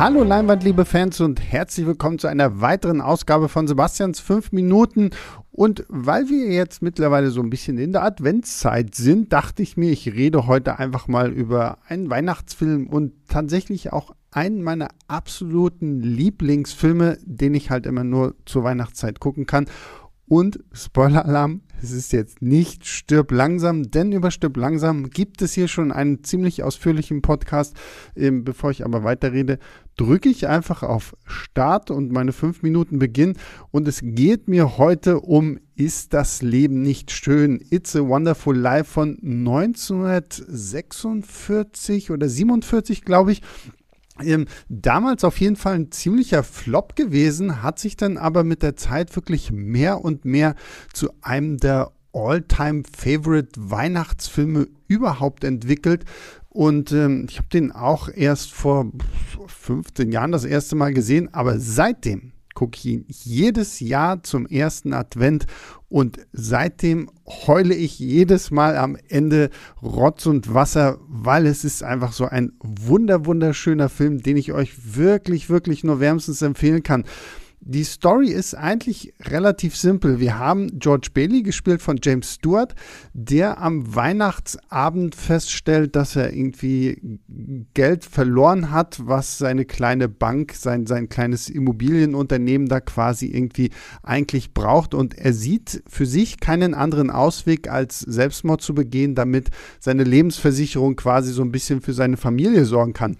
Hallo Leinwand, liebe Fans und herzlich willkommen zu einer weiteren Ausgabe von Sebastians 5 Minuten. Und weil wir jetzt mittlerweile so ein bisschen in der Adventszeit sind, dachte ich mir, ich rede heute einfach mal über einen Weihnachtsfilm und tatsächlich auch einen meiner absoluten Lieblingsfilme, den ich halt immer nur zur Weihnachtszeit gucken kann. Und Spoiler-Alarm, es ist jetzt nicht Stirb langsam, denn über Stirb langsam gibt es hier schon einen ziemlich ausführlichen Podcast. Ähm, bevor ich aber weiterrede, drücke ich einfach auf Start und meine fünf Minuten beginnen. Und es geht mir heute um Ist das Leben nicht schön? It's a Wonderful Life von 1946 oder 47, glaube ich. Ähm, damals auf jeden Fall ein ziemlicher Flop gewesen, hat sich dann aber mit der Zeit wirklich mehr und mehr zu einem der All-Time-Favorite Weihnachtsfilme überhaupt entwickelt. Und ähm, ich habe den auch erst vor 15 Jahren das erste Mal gesehen, aber seitdem gucke ich ihn jedes Jahr zum ersten Advent und seitdem heule ich jedes Mal am Ende Rotz und Wasser, weil es ist einfach so ein wunder wunderschöner Film, den ich euch wirklich, wirklich nur wärmstens empfehlen kann. Die Story ist eigentlich relativ simpel. Wir haben George Bailey gespielt von James Stewart, der am Weihnachtsabend feststellt, dass er irgendwie Geld verloren hat, was seine kleine Bank, sein, sein kleines Immobilienunternehmen da quasi irgendwie eigentlich braucht. Und er sieht für sich keinen anderen Ausweg, als Selbstmord zu begehen, damit seine Lebensversicherung quasi so ein bisschen für seine Familie sorgen kann.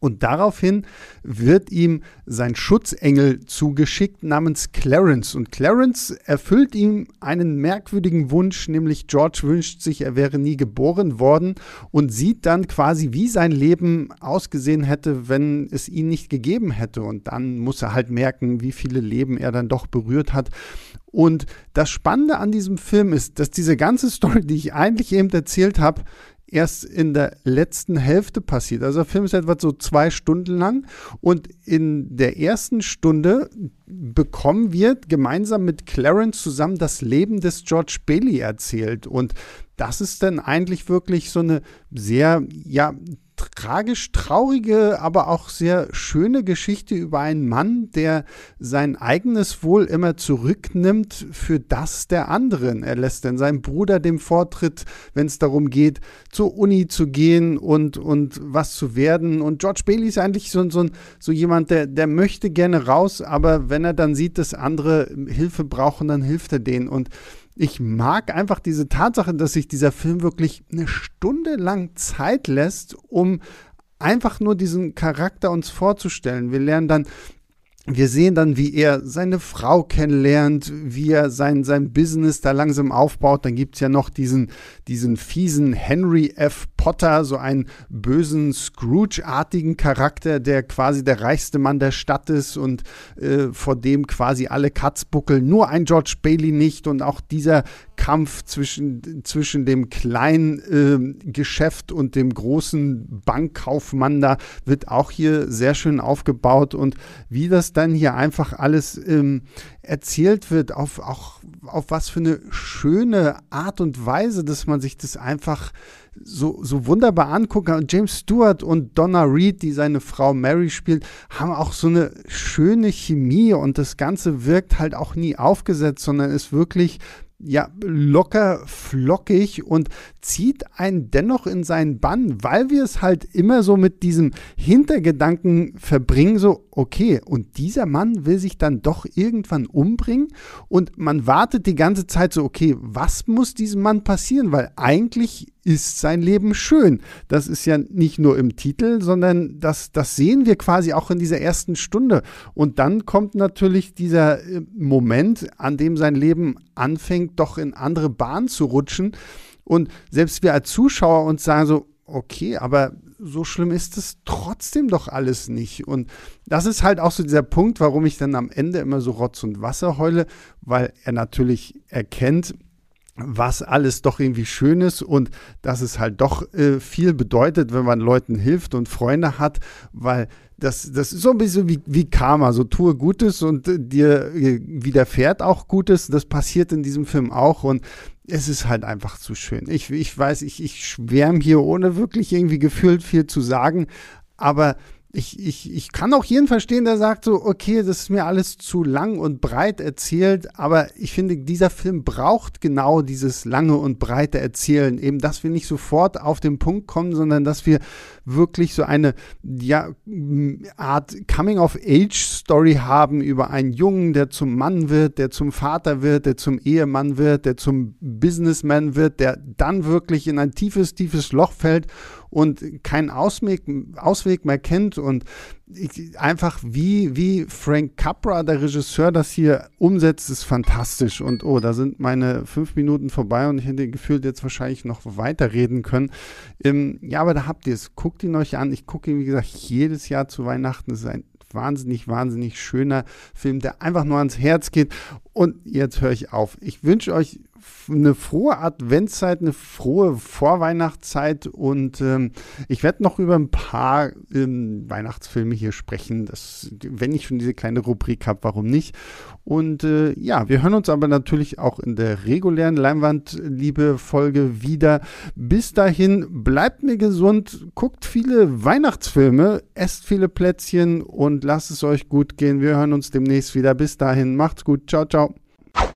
Und daraufhin wird ihm sein Schutzengel zugeschickt namens Clarence. Und Clarence erfüllt ihm einen merkwürdigen Wunsch, nämlich George wünscht sich, er wäre nie geboren worden und sieht dann quasi, wie sein Leben ausgesehen hätte, wenn es ihn nicht gegeben hätte. Und dann muss er halt merken, wie viele Leben er dann doch berührt hat. Und das Spannende an diesem Film ist, dass diese ganze Story, die ich eigentlich eben erzählt habe, erst in der letzten Hälfte passiert. Also der Film ist etwa so zwei Stunden lang und in der ersten Stunde bekommen wir gemeinsam mit Clarence zusammen das Leben des George Bailey erzählt und das ist dann eigentlich wirklich so eine sehr, ja, tragisch traurige, aber auch sehr schöne Geschichte über einen Mann, der sein eigenes Wohl immer zurücknimmt für das der anderen. Er lässt dann seinem Bruder den Vortritt, wenn es darum geht, zur Uni zu gehen und, und was zu werden. Und George Bailey ist eigentlich so, so, so jemand, der, der möchte gerne raus, aber wenn er dann sieht, dass andere Hilfe brauchen, dann hilft er denen. Und ich mag einfach diese Tatsache, dass sich dieser Film wirklich eine Stunde lang Zeit lässt, um einfach nur diesen Charakter uns vorzustellen. Wir lernen dann wir sehen dann, wie er seine Frau kennenlernt, wie er sein, sein Business da langsam aufbaut. Dann gibt es ja noch diesen, diesen fiesen Henry F. Potter, so einen bösen Scrooge-artigen Charakter, der quasi der reichste Mann der Stadt ist und äh, vor dem quasi alle Katz buckeln. Nur ein George Bailey nicht. Und auch dieser Kampf zwischen, zwischen dem kleinen äh, Geschäft und dem großen Bankkaufmann da wird auch hier sehr schön aufgebaut. Und wie das dann hier einfach alles ähm, erzählt wird, auf, auch auf was für eine schöne Art und Weise, dass man sich das einfach so, so wunderbar angucken kann. Und James Stewart und Donna Reed, die seine Frau Mary spielt, haben auch so eine schöne Chemie und das Ganze wirkt halt auch nie aufgesetzt, sondern ist wirklich ja, locker flockig und zieht einen dennoch in seinen Bann, weil wir es halt immer so mit diesem Hintergedanken verbringen, so, okay, und dieser Mann will sich dann doch irgendwann umbringen und man wartet die ganze Zeit so, okay, was muss diesem Mann passieren? Weil eigentlich ist sein Leben schön. Das ist ja nicht nur im Titel, sondern das, das sehen wir quasi auch in dieser ersten Stunde. Und dann kommt natürlich dieser äh, Moment, an dem sein Leben anfängt, doch in andere Bahnen zu rutschen. Und selbst wir als Zuschauer uns sagen so, okay, aber so schlimm ist es trotzdem doch alles nicht. Und das ist halt auch so dieser Punkt, warum ich dann am Ende immer so Rotz und Wasser heule, weil er natürlich erkennt, was alles doch irgendwie schön ist und dass es halt doch äh, viel bedeutet, wenn man Leuten hilft und Freunde hat, weil das, das ist so ein bisschen wie, wie Karma, so tue Gutes und äh, dir äh, widerfährt auch Gutes. Das passiert in diesem Film auch und es ist halt einfach zu schön. Ich, ich weiß, ich, ich schwärme hier ohne wirklich irgendwie gefühlt viel zu sagen, aber ich, ich, ich kann auch jeden verstehen, der sagt so, okay, das ist mir alles zu lang und breit erzählt, aber ich finde, dieser Film braucht genau dieses lange und breite Erzählen, eben, dass wir nicht sofort auf den Punkt kommen, sondern dass wir wirklich so eine ja, Art Coming-of-Age-Story haben über einen Jungen, der zum Mann wird, der zum Vater wird, der zum Ehemann wird, der zum Businessman wird, der dann wirklich in ein tiefes, tiefes Loch fällt und keinen Ausweg, Ausweg mehr kennt und ich, einfach wie, wie Frank Capra, der Regisseur, das hier umsetzt, ist fantastisch. Und oh, da sind meine fünf Minuten vorbei und ich hätte gefühlt jetzt wahrscheinlich noch weiterreden können. Ähm, ja, aber da habt ihr es. Guckt ihn euch an. Ich gucke ihn, wie gesagt, jedes Jahr zu Weihnachten. Es ist ein wahnsinnig, wahnsinnig schöner Film, der einfach nur ans Herz geht. Und jetzt höre ich auf. Ich wünsche euch eine frohe Adventszeit, eine frohe Vorweihnachtszeit und ähm, ich werde noch über ein paar ähm, Weihnachtsfilme hier sprechen. Das, wenn ich schon diese kleine Rubrik habe, warum nicht? Und äh, ja, wir hören uns aber natürlich auch in der regulären Leinwandliebe-Folge wieder. Bis dahin, bleibt mir gesund, guckt viele Weihnachtsfilme, esst viele Plätzchen und lasst es euch gut gehen. Wir hören uns demnächst wieder. Bis dahin, macht's gut. Ciao, ciao.